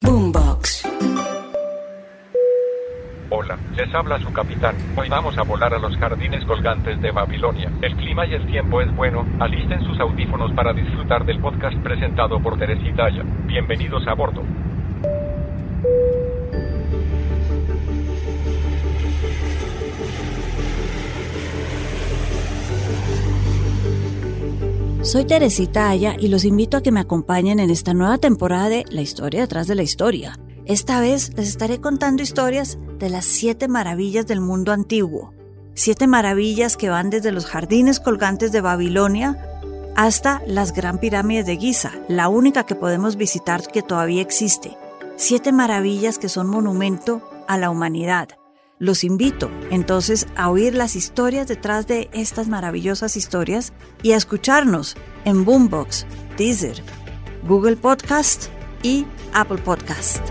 Boombox. Hola, les habla su capitán. Hoy vamos a volar a los jardines colgantes de Babilonia. El clima y el tiempo es bueno. Alisten sus audífonos para disfrutar del podcast presentado por Teresita Aya. Bienvenidos a bordo. Soy Teresita Aya y los invito a que me acompañen en esta nueva temporada de La historia detrás de la historia. Esta vez les estaré contando historias de las siete maravillas del mundo antiguo. Siete maravillas que van desde los jardines colgantes de Babilonia hasta las Gran Pirámides de Giza, la única que podemos visitar que todavía existe. Siete maravillas que son monumento a la humanidad. Los invito entonces a oír las historias detrás de estas maravillosas historias y a escucharnos en Boombox, Deezer, Google Podcast y Apple Podcast.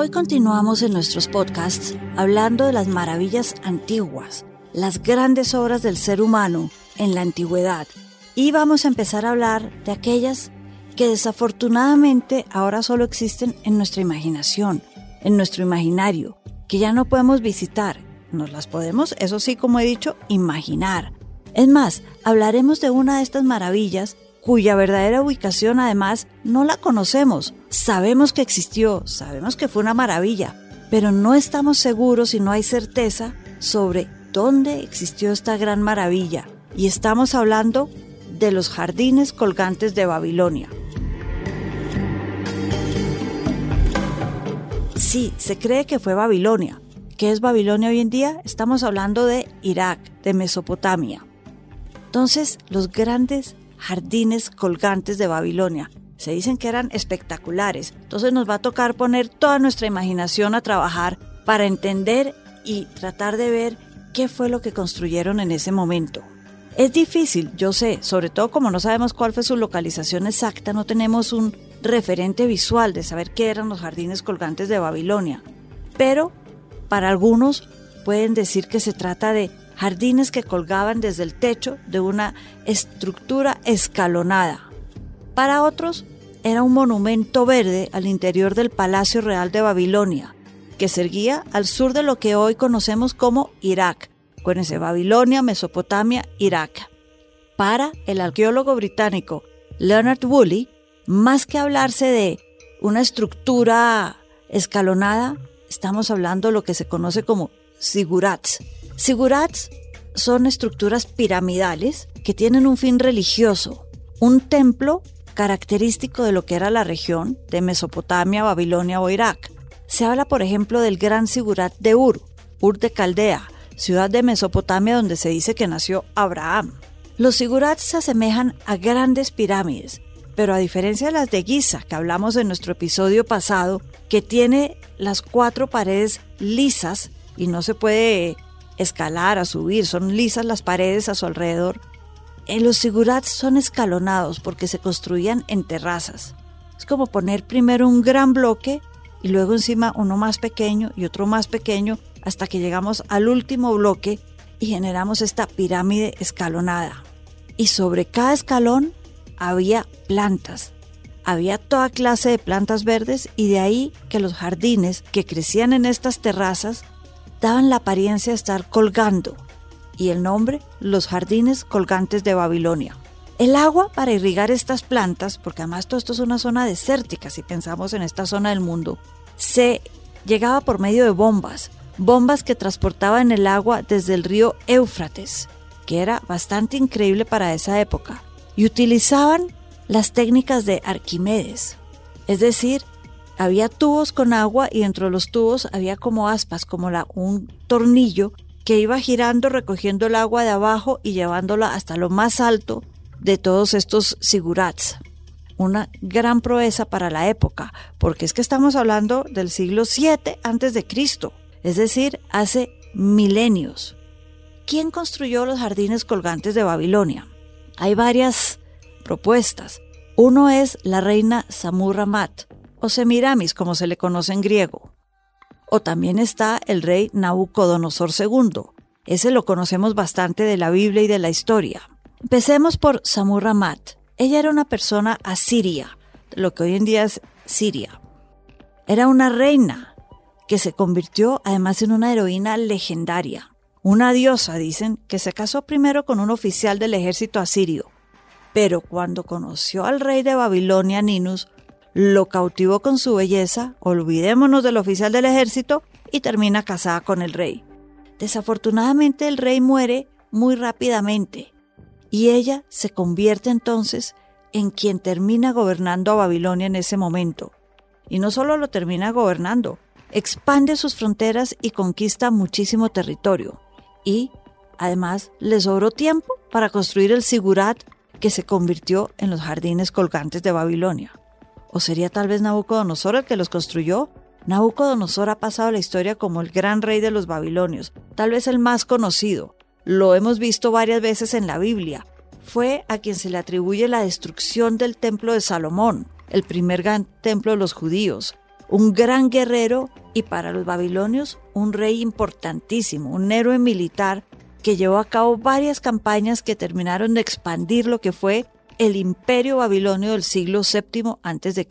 Hoy continuamos en nuestros podcasts hablando de las maravillas antiguas, las grandes obras del ser humano en la antigüedad. Y vamos a empezar a hablar de aquellas que desafortunadamente ahora solo existen en nuestra imaginación, en nuestro imaginario, que ya no podemos visitar. Nos las podemos, eso sí, como he dicho, imaginar. Es más, hablaremos de una de estas maravillas cuya verdadera ubicación además no la conocemos. Sabemos que existió, sabemos que fue una maravilla, pero no estamos seguros y no hay certeza sobre dónde existió esta gran maravilla. Y estamos hablando de los jardines colgantes de Babilonia. Sí, se cree que fue Babilonia. ¿Qué es Babilonia hoy en día? Estamos hablando de Irak, de Mesopotamia. Entonces, los grandes jardines colgantes de Babilonia. Se dicen que eran espectaculares. Entonces nos va a tocar poner toda nuestra imaginación a trabajar para entender y tratar de ver qué fue lo que construyeron en ese momento. Es difícil, yo sé, sobre todo como no sabemos cuál fue su localización exacta, no tenemos un referente visual de saber qué eran los jardines colgantes de Babilonia. Pero para algunos pueden decir que se trata de jardines que colgaban desde el techo de una estructura escalonada. Para otros, era un monumento verde al interior del Palacio Real de Babilonia, que se al sur de lo que hoy conocemos como Irak. Acuérdense, Babilonia, Mesopotamia, Irak. Para el arqueólogo británico Leonard Woolley, más que hablarse de una estructura escalonada, estamos hablando de lo que se conoce como sigurats, Sigurats son estructuras piramidales que tienen un fin religioso, un templo característico de lo que era la región de Mesopotamia, Babilonia o Irak. Se habla, por ejemplo, del gran Sigurat de Ur, Ur de Caldea, ciudad de Mesopotamia donde se dice que nació Abraham. Los sigurats se asemejan a grandes pirámides, pero a diferencia de las de Giza que hablamos en nuestro episodio pasado, que tiene las cuatro paredes lisas y no se puede escalar, a subir, son lisas las paredes a su alrededor. En los sigurats son escalonados porque se construían en terrazas. Es como poner primero un gran bloque y luego encima uno más pequeño y otro más pequeño hasta que llegamos al último bloque y generamos esta pirámide escalonada. Y sobre cada escalón había plantas. Había toda clase de plantas verdes y de ahí que los jardines que crecían en estas terrazas daban la apariencia de estar colgando, y el nombre, los jardines colgantes de Babilonia. El agua para irrigar estas plantas, porque además todo esto es una zona desértica si pensamos en esta zona del mundo, se llegaba por medio de bombas, bombas que transportaban el agua desde el río Éufrates, que era bastante increíble para esa época, y utilizaban las técnicas de Arquimedes, es decir, había tubos con agua y dentro de los tubos había como aspas, como la, un tornillo que iba girando recogiendo el agua de abajo y llevándola hasta lo más alto de todos estos sigurats. Una gran proeza para la época, porque es que estamos hablando del siglo 7 antes de Cristo, es decir, hace milenios. ¿Quién construyó los jardines colgantes de Babilonia? Hay varias propuestas. Uno es la reina Samurramat, o Semiramis, como se le conoce en griego. O también está el rey Nabucodonosor II. Ese lo conocemos bastante de la Biblia y de la historia. Empecemos por Samurramat. Ella era una persona asiria, lo que hoy en día es Siria. Era una reina que se convirtió además en una heroína legendaria. Una diosa, dicen, que se casó primero con un oficial del ejército asirio, pero cuando conoció al rey de Babilonia, Ninus, lo cautivó con su belleza, olvidémonos del oficial del ejército, y termina casada con el rey. Desafortunadamente el rey muere muy rápidamente, y ella se convierte entonces en quien termina gobernando a Babilonia en ese momento. Y no solo lo termina gobernando, expande sus fronteras y conquista muchísimo territorio. Y, además, le sobró tiempo para construir el Sigurat que se convirtió en los jardines colgantes de Babilonia. ¿O sería tal vez Nabucodonosor el que los construyó? Nabucodonosor ha pasado la historia como el gran rey de los babilonios, tal vez el más conocido. Lo hemos visto varias veces en la Biblia. Fue a quien se le atribuye la destrucción del templo de Salomón, el primer gran templo de los judíos. Un gran guerrero y para los babilonios un rey importantísimo, un héroe militar que llevó a cabo varias campañas que terminaron de expandir lo que fue el imperio babilonio del siglo VII a.C.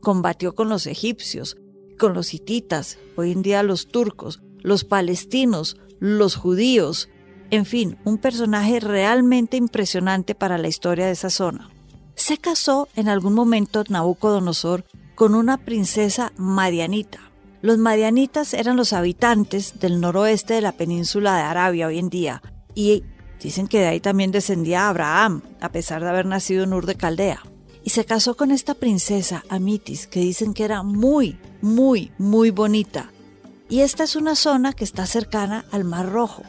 Combatió con los egipcios, con los hititas, hoy en día los turcos, los palestinos, los judíos, en fin, un personaje realmente impresionante para la historia de esa zona. Se casó en algún momento Nabucodonosor con una princesa madianita. Los madianitas eran los habitantes del noroeste de la península de Arabia hoy en día y Dicen que de ahí también descendía Abraham, a pesar de haber nacido en Ur de Caldea. Y se casó con esta princesa, Amitis, que dicen que era muy, muy, muy bonita. Y esta es una zona que está cercana al Mar Rojo,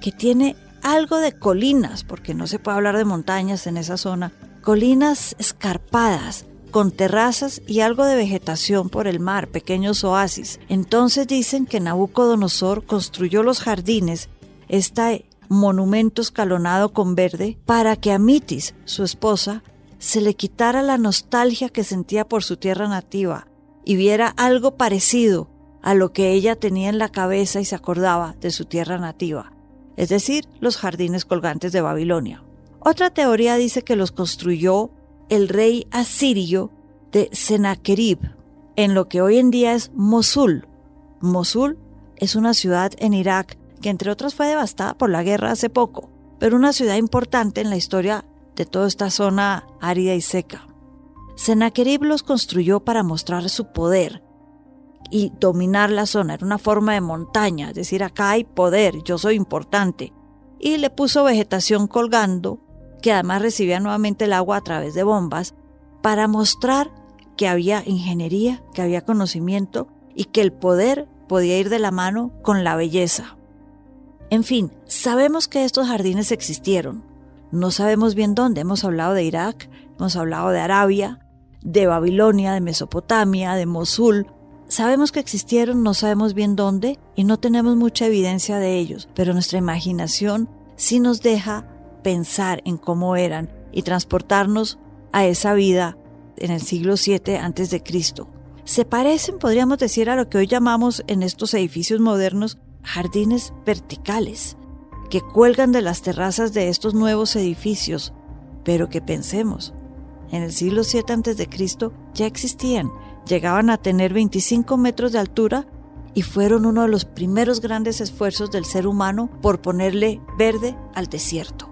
que tiene algo de colinas, porque no se puede hablar de montañas en esa zona, colinas escarpadas, con terrazas y algo de vegetación por el mar, pequeños oasis. Entonces dicen que Nabucodonosor construyó los jardines, esta monumento escalonado con verde, para que a Mitis, su esposa, se le quitara la nostalgia que sentía por su tierra nativa y viera algo parecido a lo que ella tenía en la cabeza y se acordaba de su tierra nativa, es decir, los jardines colgantes de Babilonia. Otra teoría dice que los construyó el rey asirio de Sennacherib, en lo que hoy en día es Mosul. Mosul es una ciudad en Irak que entre otras fue devastada por la guerra hace poco, pero una ciudad importante en la historia de toda esta zona árida y seca. Sennacherib los construyó para mostrar su poder y dominar la zona. Era una forma de montaña, es decir, acá hay poder, yo soy importante. Y le puso vegetación colgando, que además recibía nuevamente el agua a través de bombas, para mostrar que había ingeniería, que había conocimiento y que el poder podía ir de la mano con la belleza. En fin, sabemos que estos jardines existieron. No sabemos bien dónde. Hemos hablado de Irak, hemos hablado de Arabia, de Babilonia, de Mesopotamia, de Mosul. Sabemos que existieron, no sabemos bien dónde y no tenemos mucha evidencia de ellos, pero nuestra imaginación sí nos deja pensar en cómo eran y transportarnos a esa vida en el siglo VII antes de Cristo. Se parecen, podríamos decir, a lo que hoy llamamos en estos edificios modernos jardines verticales que cuelgan de las terrazas de estos nuevos edificios, pero que pensemos, en el siglo VII a.C. ya existían, llegaban a tener 25 metros de altura y fueron uno de los primeros grandes esfuerzos del ser humano por ponerle verde al desierto.